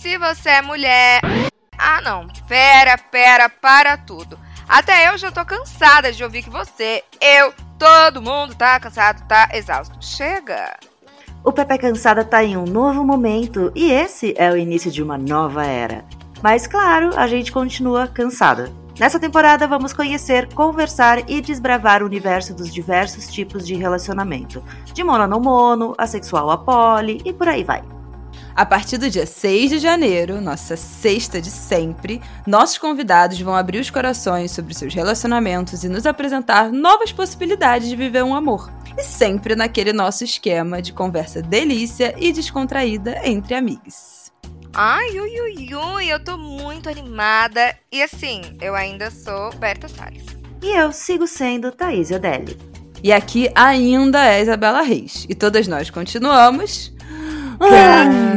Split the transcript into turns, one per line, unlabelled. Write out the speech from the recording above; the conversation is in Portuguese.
Se você é mulher. Ah, não. Pera, pera, para tudo. Até eu já tô cansada de ouvir que você, eu, todo mundo tá cansado, tá exausto. Chega!
O Pepe Cansada tá em um novo momento e esse é o início de uma nova era. Mas claro, a gente continua cansada. Nessa temporada vamos conhecer, conversar e desbravar o universo dos diversos tipos de relacionamento, de mono a não mono, assexual a poli e por aí vai.
A partir do dia 6 de janeiro, nossa sexta de sempre, nossos convidados vão abrir os corações sobre seus relacionamentos e nos apresentar novas possibilidades de viver um amor. E sempre naquele nosso esquema de conversa delícia e descontraída entre amigos.
Ai, ui, ui, ui, eu tô muito animada. E assim, eu ainda sou Berta Salles.
E eu sigo sendo Thaís Odelli.
E aqui ainda é Isabela Reis. E todas nós continuamos
Caramba!